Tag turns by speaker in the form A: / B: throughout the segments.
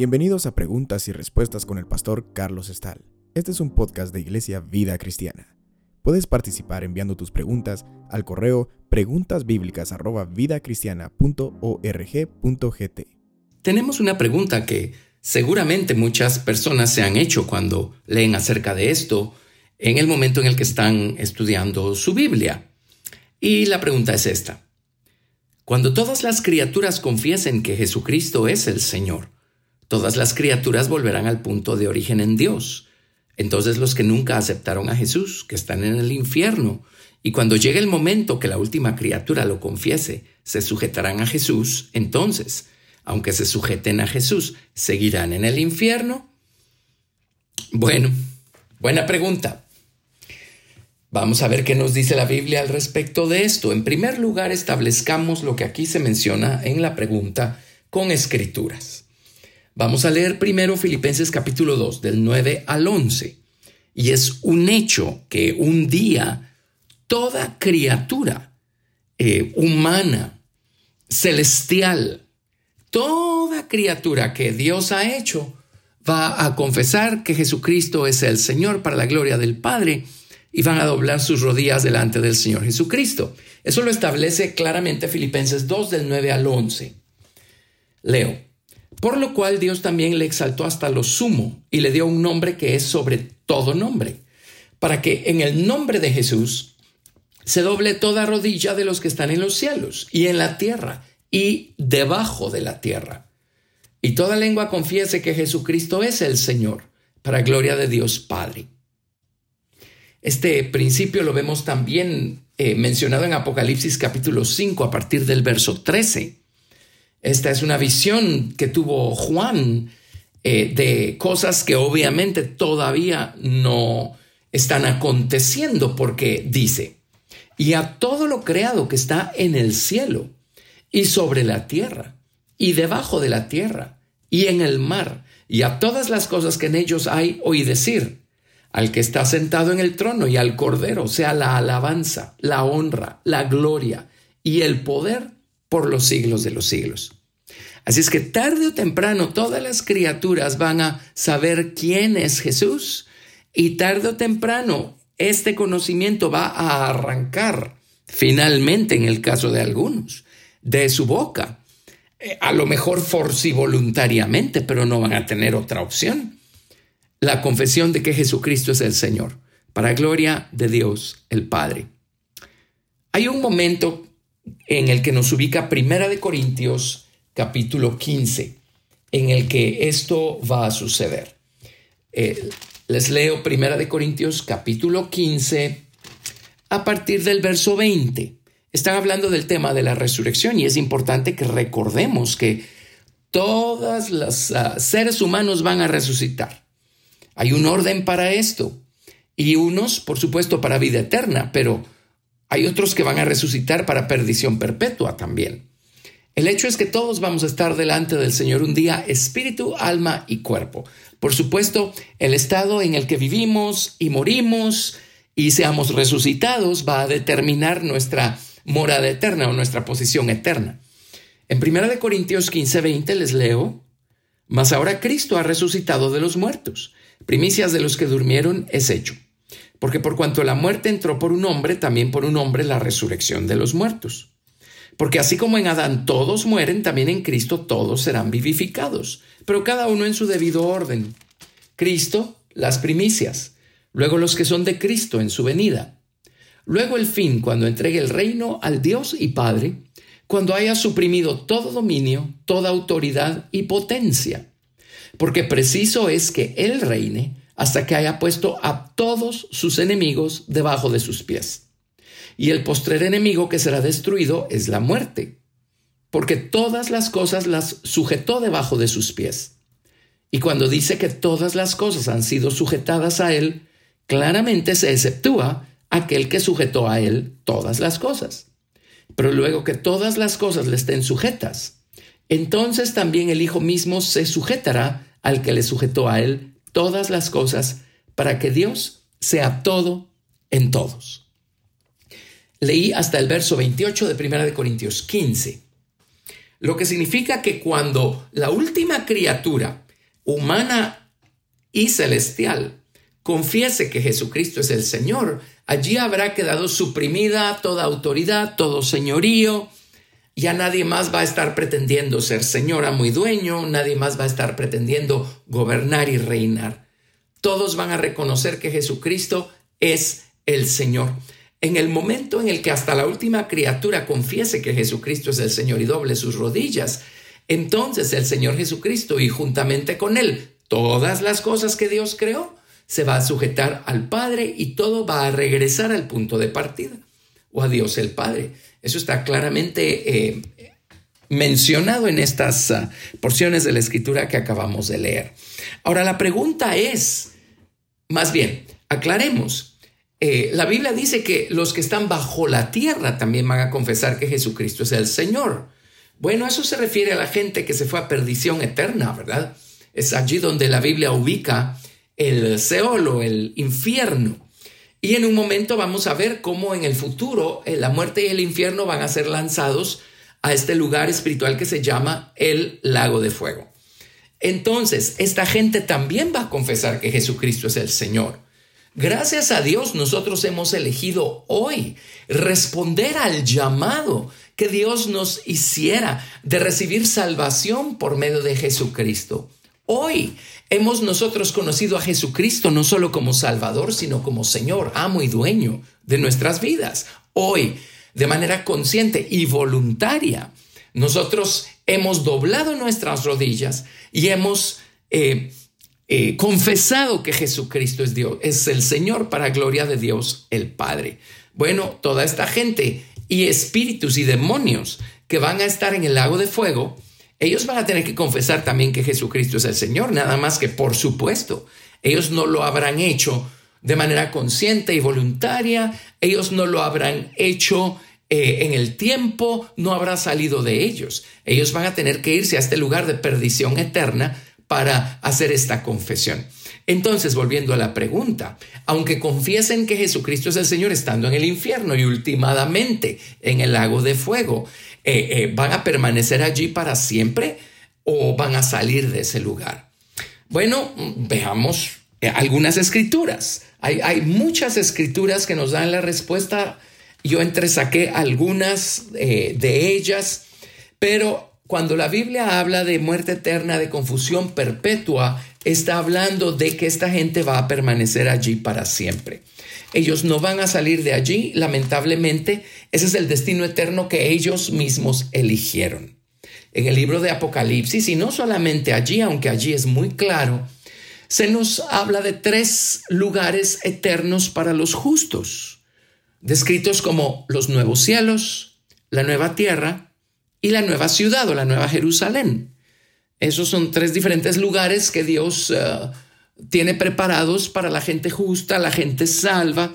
A: Bienvenidos a Preguntas y Respuestas con el pastor Carlos Estal. Este es un podcast de Iglesia Vida Cristiana. Puedes participar enviando tus preguntas al correo preguntasbiblicas@vidacristiana.org.gt.
B: Tenemos una pregunta que seguramente muchas personas se han hecho cuando leen acerca de esto en el momento en el que están estudiando su Biblia. Y la pregunta es esta. Cuando todas las criaturas confiesen que Jesucristo es el Señor, todas las criaturas volverán al punto de origen en Dios. Entonces los que nunca aceptaron a Jesús, que están en el infierno, y cuando llegue el momento que la última criatura lo confiese, se sujetarán a Jesús, entonces, aunque se sujeten a Jesús, ¿seguirán en el infierno? Bueno, buena pregunta. Vamos a ver qué nos dice la Biblia al respecto de esto. En primer lugar, establezcamos lo que aquí se menciona en la pregunta con escrituras. Vamos a leer primero Filipenses capítulo 2, del 9 al 11. Y es un hecho que un día toda criatura eh, humana, celestial, toda criatura que Dios ha hecho, va a confesar que Jesucristo es el Señor para la gloria del Padre y van a doblar sus rodillas delante del Señor Jesucristo. Eso lo establece claramente Filipenses 2 del 9 al 11. Leo. Por lo cual Dios también le exaltó hasta lo sumo y le dio un nombre que es sobre todo nombre, para que en el nombre de Jesús se doble toda rodilla de los que están en los cielos y en la tierra y debajo de la tierra. Y toda lengua confiese que Jesucristo es el Señor, para gloria de Dios Padre. Este principio lo vemos también eh, mencionado en Apocalipsis capítulo 5 a partir del verso 13 esta es una visión que tuvo Juan eh, de cosas que obviamente todavía no están aconteciendo porque dice, y a todo lo creado que está en el cielo y sobre la tierra y debajo de la tierra y en el mar y a todas las cosas que en ellos hay, oí decir, al que está sentado en el trono y al cordero sea la alabanza, la honra, la gloria y el poder por los siglos de los siglos. Así es que tarde o temprano todas las criaturas van a saber quién es Jesús y tarde o temprano este conocimiento va a arrancar finalmente en el caso de algunos de su boca. Eh, a lo mejor voluntariamente, pero no van a tener otra opción. La confesión de que Jesucristo es el Señor, para gloria de Dios el Padre. Hay un momento en el que nos ubica Primera de Corintios capítulo 15 en el que esto va a suceder. Eh, les leo Primera de Corintios capítulo 15 a partir del verso 20. Están hablando del tema de la resurrección y es importante que recordemos que todos los ah, seres humanos van a resucitar. Hay un orden para esto y unos, por supuesto, para vida eterna, pero hay otros que van a resucitar para perdición perpetua también. El hecho es que todos vamos a estar delante del Señor un día, espíritu, alma y cuerpo. Por supuesto, el estado en el que vivimos y morimos y seamos resucitados va a determinar nuestra morada eterna o nuestra posición eterna. En 1 Corintios 15, 20 les leo, Mas ahora Cristo ha resucitado de los muertos, primicias de los que durmieron es hecho. Porque por cuanto la muerte entró por un hombre, también por un hombre la resurrección de los muertos. Porque así como en Adán todos mueren, también en Cristo todos serán vivificados, pero cada uno en su debido orden. Cristo, las primicias, luego los que son de Cristo en su venida. Luego el fin, cuando entregue el reino al Dios y Padre, cuando haya suprimido todo dominio, toda autoridad y potencia. Porque preciso es que Él reine hasta que haya puesto a todos sus enemigos debajo de sus pies y el postrer enemigo que será destruido es la muerte, porque todas las cosas las sujetó debajo de sus pies. Y cuando dice que todas las cosas han sido sujetadas a él, claramente se exceptúa aquel que sujetó a él todas las cosas. Pero luego que todas las cosas le estén sujetas, entonces también el Hijo mismo se sujetará al que le sujetó a él todas las cosas para que Dios sea todo en todos. Leí hasta el verso 28 de 1 de Corintios 15, lo que significa que cuando la última criatura humana y celestial confiese que Jesucristo es el Señor, allí habrá quedado suprimida toda autoridad, todo señorío, ya nadie más va a estar pretendiendo ser señor, amo y dueño, nadie más va a estar pretendiendo gobernar y reinar. Todos van a reconocer que Jesucristo es el Señor. En el momento en el que hasta la última criatura confiese que Jesucristo es el Señor y doble sus rodillas, entonces el Señor Jesucristo y juntamente con Él todas las cosas que Dios creó se va a sujetar al Padre y todo va a regresar al punto de partida o a Dios el Padre. Eso está claramente eh, mencionado en estas ah, porciones de la escritura que acabamos de leer. Ahora la pregunta es, más bien, aclaremos, eh, la Biblia dice que los que están bajo la tierra también van a confesar que Jesucristo es el Señor. Bueno, eso se refiere a la gente que se fue a perdición eterna, ¿verdad? Es allí donde la Biblia ubica el Seol el infierno. Y en un momento vamos a ver cómo en el futuro eh, la muerte y el infierno van a ser lanzados a este lugar espiritual que se llama el lago de fuego. Entonces, esta gente también va a confesar que Jesucristo es el Señor. Gracias a Dios nosotros hemos elegido hoy responder al llamado que Dios nos hiciera de recibir salvación por medio de Jesucristo. Hoy hemos nosotros conocido a Jesucristo no solo como Salvador, sino como Señor, amo y dueño de nuestras vidas. Hoy, de manera consciente y voluntaria, nosotros hemos doblado nuestras rodillas y hemos eh, eh, confesado que Jesucristo es Dios, es el Señor para gloria de Dios el Padre. Bueno, toda esta gente y espíritus y demonios que van a estar en el lago de fuego, ellos van a tener que confesar también que Jesucristo es el Señor, nada más que por supuesto, ellos no lo habrán hecho de manera consciente y voluntaria, ellos no lo habrán hecho eh, en el tiempo, no habrá salido de ellos. Ellos van a tener que irse a este lugar de perdición eterna para hacer esta confesión. Entonces, volviendo a la pregunta, aunque confiesen que Jesucristo es el Señor estando en el infierno y últimamente en el lago de fuego, eh, eh, ¿van a permanecer allí para siempre o van a salir de ese lugar? Bueno, veamos eh, algunas escrituras. Hay, hay, muchas escrituras que nos dan la respuesta. Yo entresaqué algunas de ellas, pero cuando la Biblia habla de muerte eterna, de confusión perpetua, está hablando de que esta gente va a permanecer allí para siempre. Ellos no van a salir de allí, lamentablemente. Ese es el destino eterno que ellos mismos eligieron. En el libro de Apocalipsis, y no solamente allí, aunque allí es muy claro, se nos habla de tres lugares eternos para los justos, descritos como los nuevos cielos, la nueva tierra y la nueva ciudad o la nueva Jerusalén. Esos son tres diferentes lugares que Dios... Uh, tiene preparados para la gente justa, la gente salva,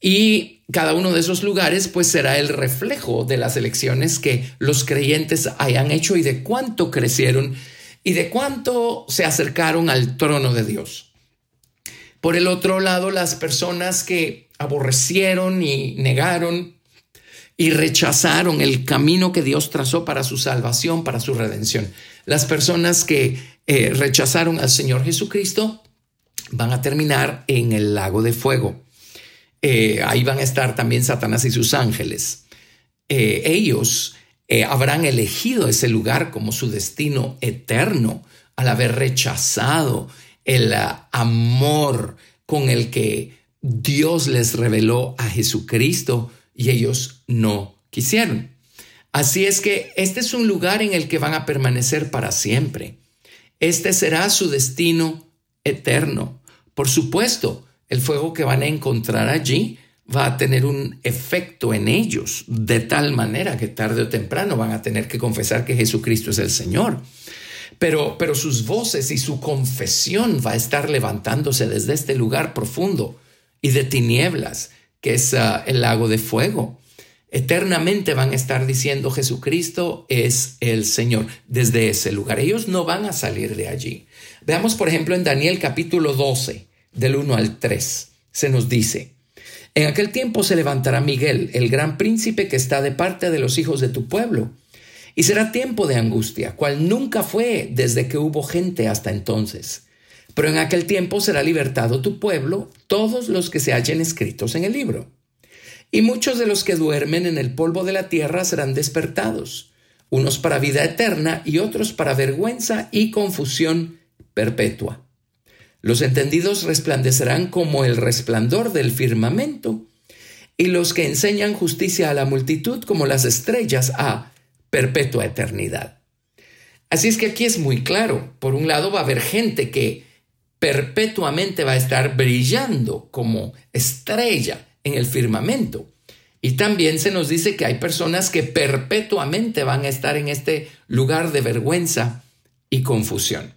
B: y cada uno de esos lugares pues será el reflejo de las elecciones que los creyentes hayan hecho y de cuánto crecieron y de cuánto se acercaron al trono de Dios. Por el otro lado, las personas que aborrecieron y negaron y rechazaron el camino que Dios trazó para su salvación, para su redención. Las personas que eh, rechazaron al Señor Jesucristo van a terminar en el lago de fuego. Eh, ahí van a estar también Satanás y sus ángeles. Eh, ellos habrán elegido ese lugar como su destino eterno al haber rechazado el amor con el que Dios les reveló a Jesucristo y ellos no quisieron. Así es que este es un lugar en el que van a permanecer para siempre. Este será su destino eterno. Por supuesto, el fuego que van a encontrar allí va a tener un efecto en ellos, de tal manera que tarde o temprano van a tener que confesar que Jesucristo es el Señor. Pero, pero sus voces y su confesión va a estar levantándose desde este lugar profundo y de tinieblas, que es ah, el lago de fuego. Eternamente van a estar diciendo Jesucristo es el Señor desde ese lugar. Ellos no van a salir de allí. Veamos, por ejemplo, en Daniel capítulo 12, del 1 al 3, se nos dice, En aquel tiempo se levantará Miguel, el gran príncipe que está de parte de los hijos de tu pueblo, y será tiempo de angustia, cual nunca fue desde que hubo gente hasta entonces. Pero en aquel tiempo será libertado tu pueblo, todos los que se hallen escritos en el libro. Y muchos de los que duermen en el polvo de la tierra serán despertados, unos para vida eterna y otros para vergüenza y confusión perpetua. Los entendidos resplandecerán como el resplandor del firmamento, y los que enseñan justicia a la multitud como las estrellas a perpetua eternidad. Así es que aquí es muy claro. Por un lado va a haber gente que perpetuamente va a estar brillando como estrella en el firmamento. Y también se nos dice que hay personas que perpetuamente van a estar en este lugar de vergüenza y confusión.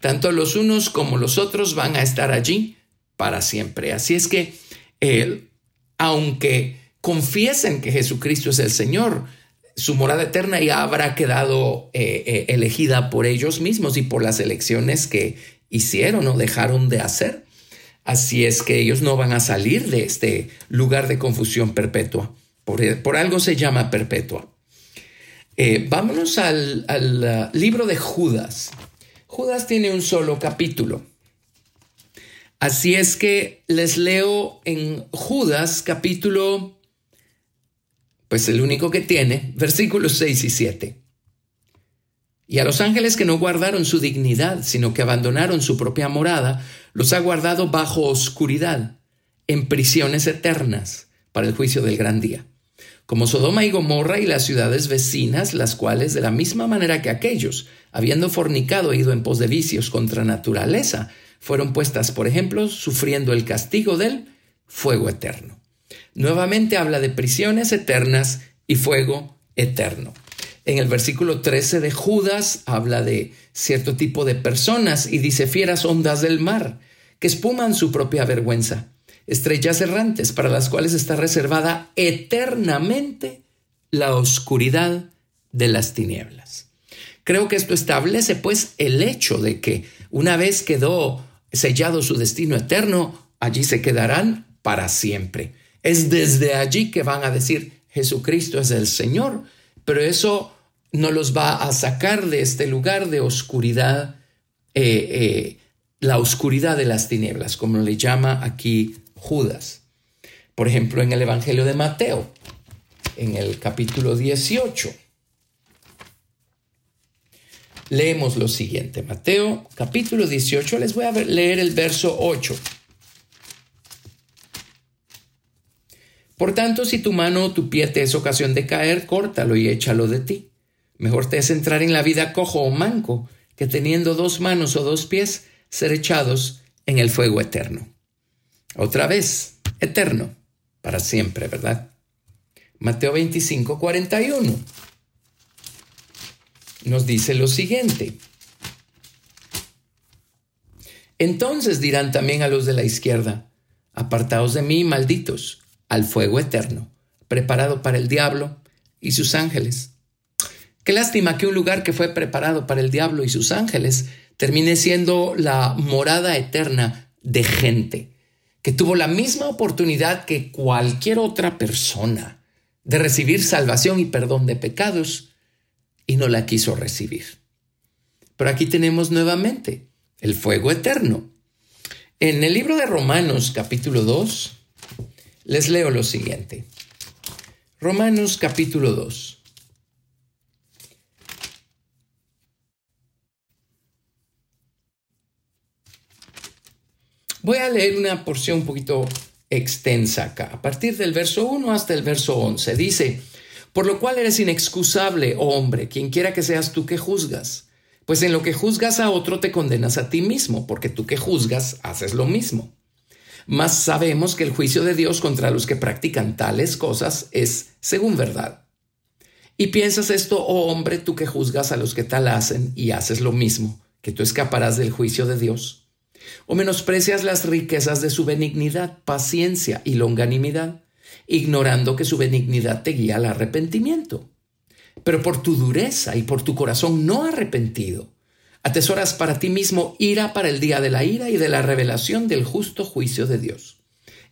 B: Tanto los unos como los otros van a estar allí para siempre. Así es que, aunque confiesen que Jesucristo es el Señor, su morada eterna ya habrá quedado eh, eh, elegida por ellos mismos y por las elecciones que hicieron o dejaron de hacer. Así es que ellos no van a salir de este lugar de confusión perpetua. Por, algo se llama perpetua. Eh, vámonos al, al uh, libro de Judas. Judas tiene un solo capítulo. Así es que les leo en Judas capítulo, pues el único que tiene, versículos 6 y 7. Y a los ángeles que no guardaron su dignidad, sino que abandonaron su propia morada, los ha guardado bajo oscuridad, en prisiones eternas, para el juicio del gran día como Sodoma y Gomorra y las ciudades vecinas, las cuales, de la misma manera que aquellos, habiendo fornicado e ido en pos de vicios contra naturaleza, fueron puestas, por ejemplo, sufriendo el castigo del fuego eterno. Nuevamente habla de prisiones eternas y fuego eterno. En el versículo 13 de Judas habla de cierto tipo de personas y dice fieras ondas del mar, que espuman su propia vergüenza estrellas errantes para las cuales está reservada eternamente la oscuridad de las tinieblas. Creo que esto establece pues el hecho de que una vez quedó sellado su destino eterno, allí se quedarán para siempre. Es desde allí que van a decir Jesucristo es el Señor, pero eso no los va a sacar de este lugar de oscuridad, eh, eh, la oscuridad de las tinieblas, como le llama aquí Judas. Por ejemplo, en el Evangelio de Mateo, en el capítulo 18, leemos lo siguiente. Mateo, capítulo 18, les voy a leer el verso 8. Por tanto, si tu mano o tu pie te es ocasión de caer, córtalo y échalo de ti. Mejor te es entrar en la vida cojo o manco que teniendo dos manos o dos pies ser echados en el fuego eterno. Otra vez, eterno, para siempre, ¿verdad? Mateo 25, 41 nos dice lo siguiente. Entonces dirán también a los de la izquierda, apartaos de mí, malditos, al fuego eterno, preparado para el diablo y sus ángeles. Qué lástima que un lugar que fue preparado para el diablo y sus ángeles termine siendo la morada eterna de gente que tuvo la misma oportunidad que cualquier otra persona de recibir salvación y perdón de pecados y no la quiso recibir. Pero aquí tenemos nuevamente el fuego eterno. En el libro de Romanos capítulo 2, les leo lo siguiente. Romanos capítulo 2. Voy a leer una porción un poquito extensa acá, a partir del verso 1 hasta el verso 11. Dice, por lo cual eres inexcusable, oh hombre, quien quiera que seas tú que juzgas. Pues en lo que juzgas a otro te condenas a ti mismo, porque tú que juzgas haces lo mismo. Mas sabemos que el juicio de Dios contra los que practican tales cosas es según verdad. Y piensas esto, oh hombre, tú que juzgas a los que tal hacen y haces lo mismo, que tú escaparás del juicio de Dios o menosprecias las riquezas de su benignidad, paciencia y longanimidad, ignorando que su benignidad te guía al arrepentimiento. Pero por tu dureza y por tu corazón no arrepentido, atesoras para ti mismo ira para el día de la ira y de la revelación del justo juicio de Dios,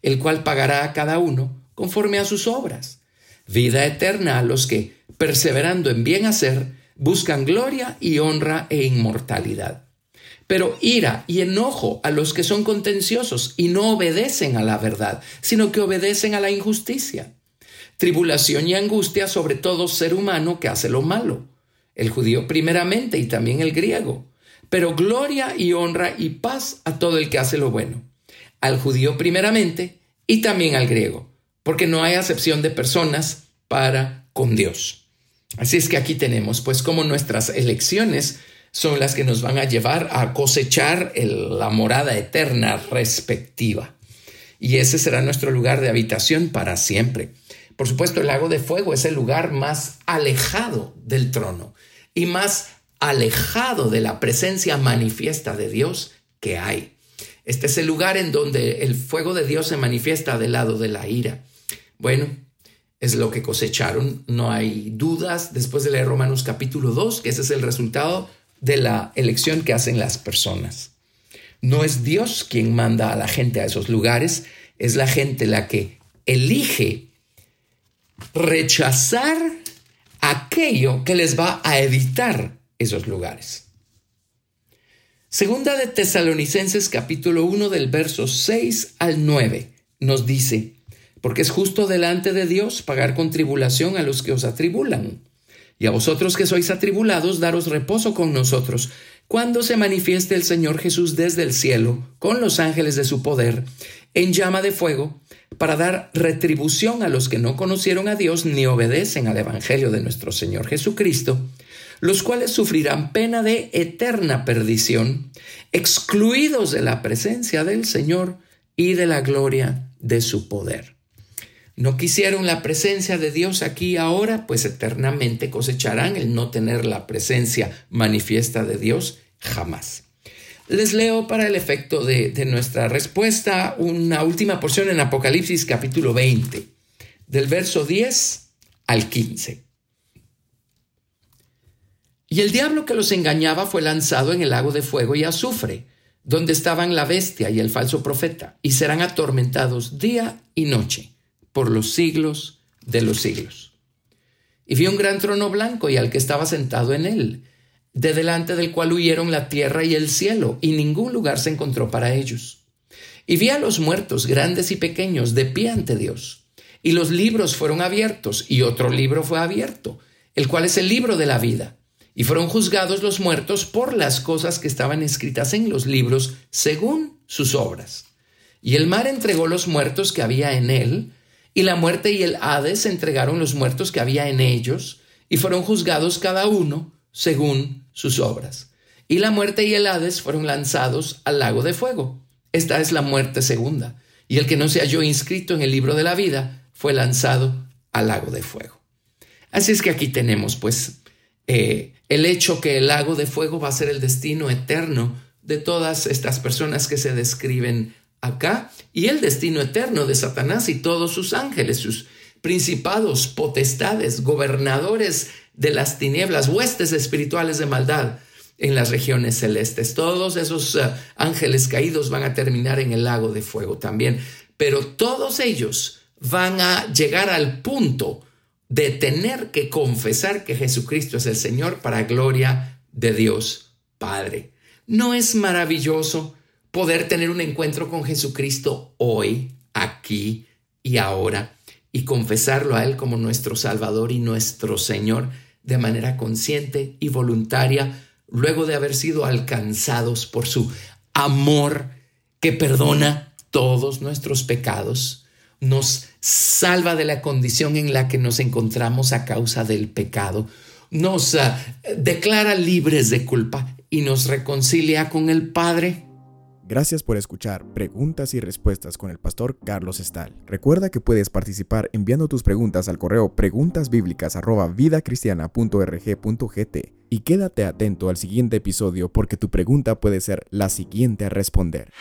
B: el cual pagará a cada uno conforme a sus obras. Vida eterna a los que, perseverando en bien hacer, buscan gloria y honra e inmortalidad. Pero ira y enojo a los que son contenciosos y no obedecen a la verdad, sino que obedecen a la injusticia. Tribulación y angustia sobre todo ser humano que hace lo malo, el judío primeramente y también el griego. Pero gloria y honra y paz a todo el que hace lo bueno, al judío primeramente y también al griego, porque no hay acepción de personas para con Dios. Así es que aquí tenemos, pues, como nuestras elecciones son las que nos van a llevar a cosechar la morada eterna respectiva. Y ese será nuestro lugar de habitación para siempre. Por supuesto, el lago de fuego es el lugar más alejado del trono y más alejado de la presencia manifiesta de Dios que hay. Este es el lugar en donde el fuego de Dios se manifiesta del lado de la ira. Bueno, es lo que cosecharon, no hay dudas después de leer Romanos capítulo 2, que ese es el resultado de la elección que hacen las personas. No es Dios quien manda a la gente a esos lugares, es la gente la que elige rechazar aquello que les va a evitar esos lugares. Segunda de Tesalonicenses capítulo 1 del verso 6 al 9 nos dice, porque es justo delante de Dios pagar con tribulación a los que os atribulan, y a vosotros que sois atribulados daros reposo con nosotros, cuando se manifieste el Señor Jesús desde el cielo, con los ángeles de su poder, en llama de fuego, para dar retribución a los que no conocieron a Dios ni obedecen al Evangelio de nuestro Señor Jesucristo, los cuales sufrirán pena de eterna perdición, excluidos de la presencia del Señor y de la gloria de su poder. No quisieron la presencia de Dios aquí ahora, pues eternamente cosecharán el no tener la presencia manifiesta de Dios jamás. Les leo para el efecto de, de nuestra respuesta una última porción en Apocalipsis capítulo 20, del verso 10 al 15. Y el diablo que los engañaba fue lanzado en el lago de fuego y azufre, donde estaban la bestia y el falso profeta, y serán atormentados día y noche por los siglos de los siglos. Y vi un gran trono blanco y al que estaba sentado en él, de delante del cual huyeron la tierra y el cielo, y ningún lugar se encontró para ellos. Y vi a los muertos, grandes y pequeños, de pie ante Dios. Y los libros fueron abiertos, y otro libro fue abierto, el cual es el libro de la vida y fueron juzgados los muertos por las cosas que estaban escritas en los libros según sus obras. Y el mar entregó los muertos que había en él, y la muerte y el Hades entregaron los muertos que había en ellos, y fueron juzgados cada uno según sus obras. Y la muerte y el Hades fueron lanzados al lago de fuego. Esta es la muerte segunda. Y el que no se halló inscrito en el libro de la vida fue lanzado al lago de fuego. Así es que aquí tenemos, pues, eh, el hecho que el lago de fuego va a ser el destino eterno de todas estas personas que se describen acá y el destino eterno de Satanás y todos sus ángeles, sus principados, potestades, gobernadores de las tinieblas, huestes espirituales de maldad en las regiones celestes. Todos esos uh, ángeles caídos van a terminar en el lago de fuego también, pero todos ellos van a llegar al punto de tener que confesar que Jesucristo es el Señor para gloria de Dios Padre. ¿No es maravilloso poder tener un encuentro con Jesucristo hoy, aquí y ahora, y confesarlo a Él como nuestro Salvador y nuestro Señor de manera consciente y voluntaria, luego de haber sido alcanzados por su amor que perdona todos nuestros pecados? nos salva de la condición en la que nos encontramos a causa del pecado, nos ah, declara libres de culpa y nos reconcilia con el Padre.
A: Gracias por escuchar Preguntas y Respuestas con el pastor Carlos Estal. Recuerda que puedes participar enviando tus preguntas al correo preguntasbiblicas@vidacristiana.rg.gt y quédate atento al siguiente episodio porque tu pregunta puede ser la siguiente a responder.